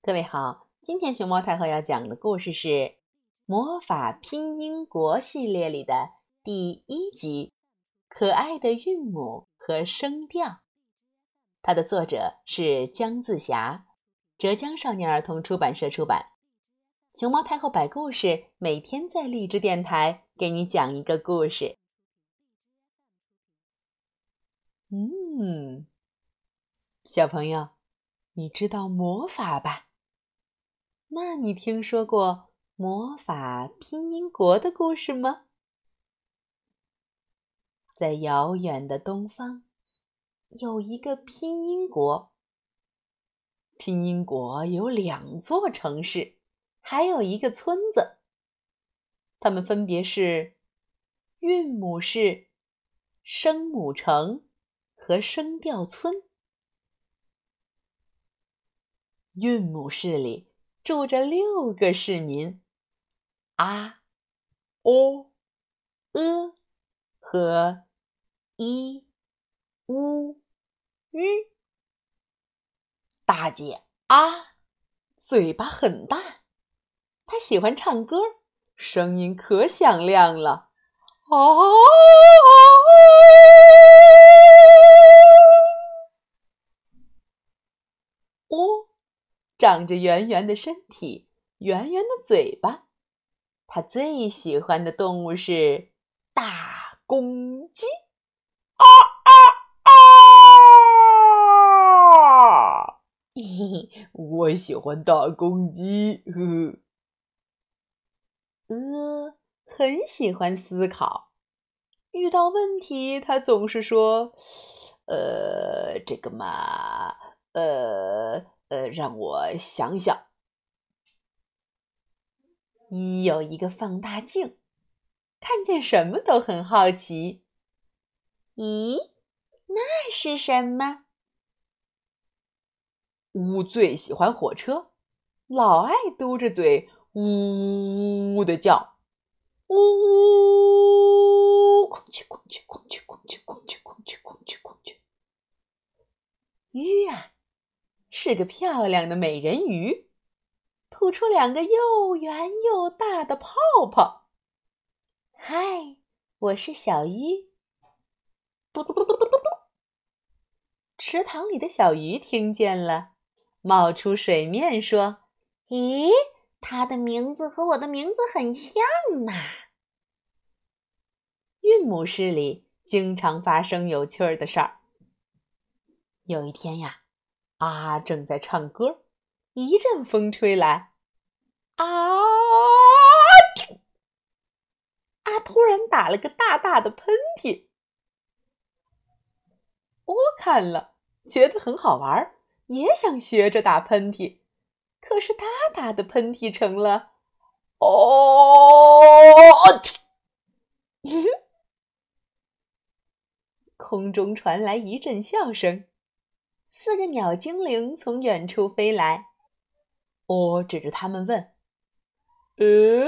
各位好，今天熊猫太后要讲的故事是《魔法拼音国》系列里的第一集《可爱的韵母和声调》。它的作者是姜自霞，浙江少年儿童出版社出版。熊猫太后摆故事，每天在荔枝电台给你讲一个故事。嗯，小朋友，你知道魔法吧？那你听说过魔法拼音国的故事吗？在遥远的东方，有一个拼音国。拼音国有两座城市，还有一个村子。它们分别是韵母市、声母城和声调村。韵母市里。住着六个市民，啊、哦、呃和一、乌、吁。大姐啊，嘴巴很大，她喜欢唱歌，声音可响亮了。哦，哦。长着圆圆的身体，圆圆的嘴巴。他最喜欢的动物是大公鸡。啊啊啊！嘿嘿，我喜欢大公鸡。呵，呃，很喜欢思考。遇到问题，他总是说：“呃，这个嘛，呃。”呃，让我想想。一有一个放大镜，看见什么都很好奇。咦，那是什么？乌最喜欢火车，老爱嘟着嘴呜呜呜的叫，呜呜，哐叽哐叽哐叽哐叽哐叽哐叽哐叽哐叽。鱼呀！是个漂亮的美人鱼，吐出两个又圆又大的泡泡。嗨，我是小鱼。嘟嘟嘟嘟嘟嘟嘟。池塘里的小鱼听见了，冒出水面说：“咦，它的名字和我的名字很像呢。”韵母诗里经常发生有趣儿的事儿。有一天呀。啊！正在唱歌，一阵风吹来，啊！啊！突然打了个大大的喷嚏。我看了，觉得很好玩，也想学着打喷嚏。可是他打的喷嚏成了“哦”，空中传来一阵笑声。四个鸟精灵从远处飞来，我指着他们问：“呃，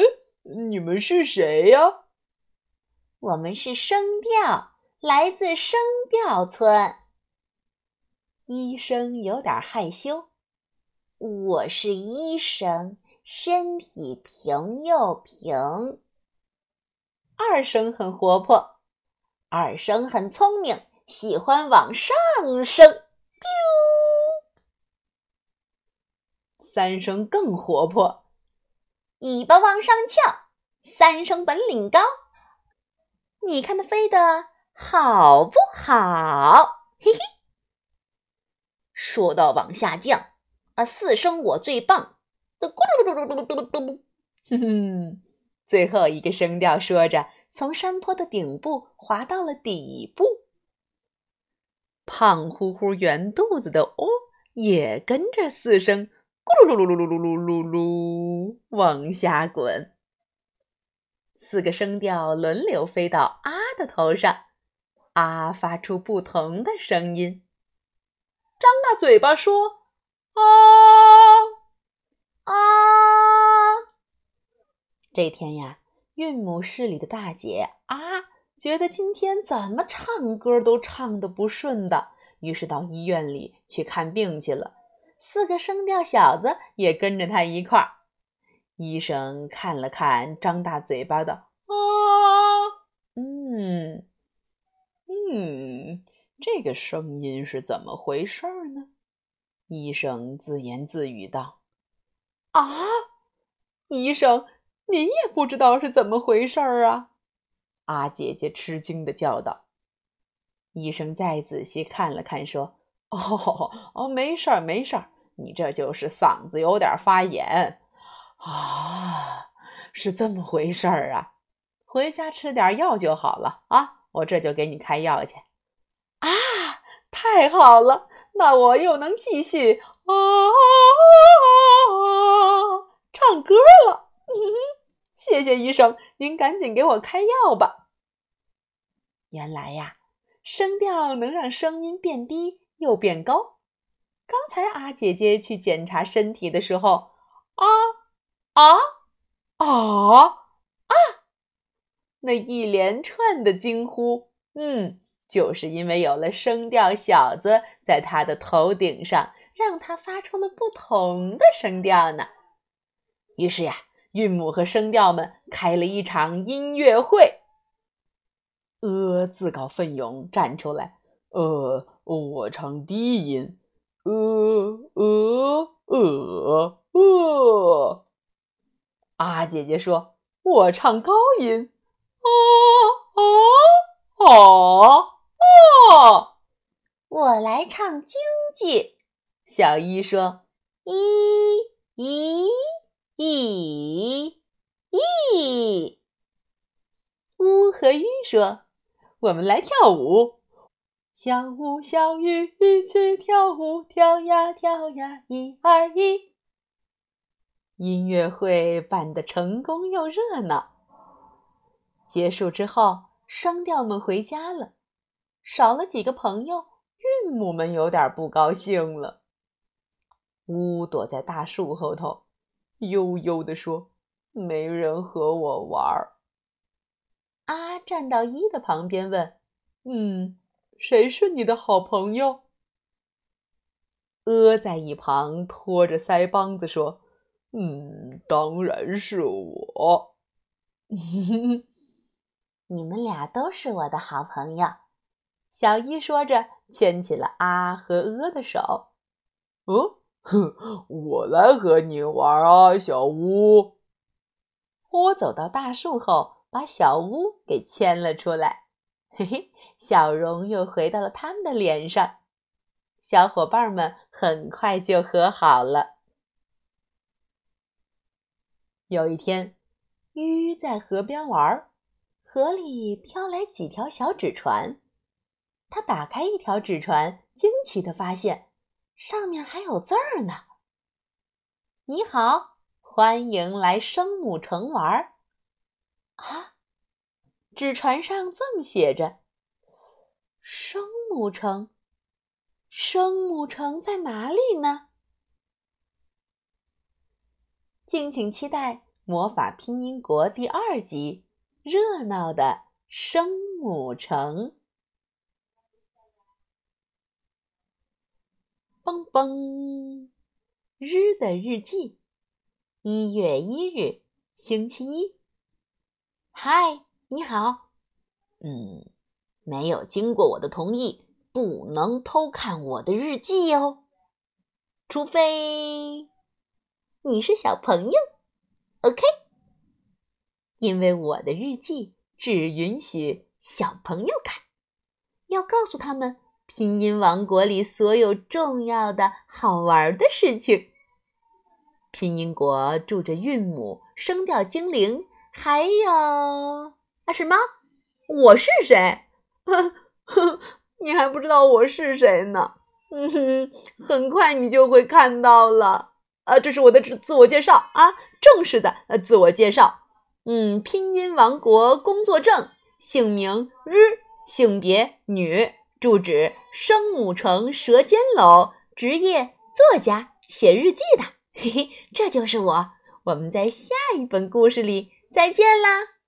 你们是谁呀？”“我们是声调，来自声调村。”医生有点害羞。“我是医生，身体平又平。”二声很活泼，二声很聪明，喜欢往上升。丢！三声更活泼，尾巴往上翘，三声本领高。你看它飞的好不好？嘿嘿。说到往下降，啊，四声我最棒。嘟嘟嘟嘟嘟嘟嘟嘟嘟，哼哼。最后一个声调说着，从山坡的顶部滑到了底部。胖乎乎、圆肚子的哦，也跟着四声。咕噜噜噜噜噜噜噜噜，往下滚。四个声调轮流飞到啊的头上，啊发出不同的声音。张大嘴巴说：“啊啊！”这天呀，韵母室里的大姐啊，觉得今天怎么唱歌都唱的不顺的，于是到医院里去看病去了。四个声调小子也跟着他一块儿。医生看了看，张大嘴巴的啊，嗯嗯，这个声音是怎么回事呢？医生自言自语道：“啊，医生，您也不知道是怎么回事儿啊？”阿姐姐吃惊的叫道。医生再仔细看了看，说：“哦哦，没事儿，没事儿，你这就是嗓子有点发炎。”啊，是这么回事儿啊！回家吃点药就好了啊！我这就给你开药去。啊，太好了，那我又能继续啊唱歌了。谢谢医生，您赶紧给我开药吧。原来呀，声调能让声音变低又变高。刚才阿姐姐去检查身体的时候，啊。啊啊啊！那一连串的惊呼，嗯，就是因为有了声调小子在他的头顶上，让他发出了不同的声调呢。于是呀，韵母和声调们开了一场音乐会。呃，自告奋勇站出来，呃，我唱低音，呃呃呃呃。阿姐姐说：“我唱高音，啊啊啊啊！我来唱京剧。”小一说：“一一一一。”乌和鱼说：“我们来跳舞，小舞小鱼一起跳舞，跳呀跳呀，一二一。”音乐会办得成功又热闹。结束之后，声调们回家了，少了几个朋友，韵母们有点不高兴了。乌躲在大树后头，悠悠地说：“没人和我玩。”阿站到一的旁边问：“嗯，谁是你的好朋友？”阿在一旁拖着腮帮子说。嗯，当然是我。你们俩都是我的好朋友。小一说着，牵起了阿和阿的手。哦，哼，我来和你玩啊，小乌。我走到大树后，把小乌给牵了出来。嘿嘿，笑容又回到了他们的脸上。小伙伴们很快就和好了。有一天，鱼在河边玩，河里飘来几条小纸船。他打开一条纸船，惊奇的发现上面还有字儿呢。你好，欢迎来生母城玩儿。啊，纸船上这么写着：“生母城，生母城在哪里呢？”敬请期待《魔法拼音国》第二集《热闹的声母城》。嘣嘣，日的日记，一月一日，星期一。嗨，你好。嗯，没有经过我的同意，不能偷看我的日记哦，除非。你是小朋友，OK？因为我的日记只允许小朋友看，要告诉他们拼音王国里所有重要的好玩的事情。拼音国住着韵母、声调精灵，还有啊什么？我是谁？你还不知道我是谁呢？嗯哼，很快你就会看到了。啊，这是我的自自我介绍啊，正式的呃自我介绍。嗯，拼音王国工作证，姓名日，性别女，住址生母城舌尖楼，职业作家，写日记的。嘿嘿，这就是我。我们在下一本故事里再见啦。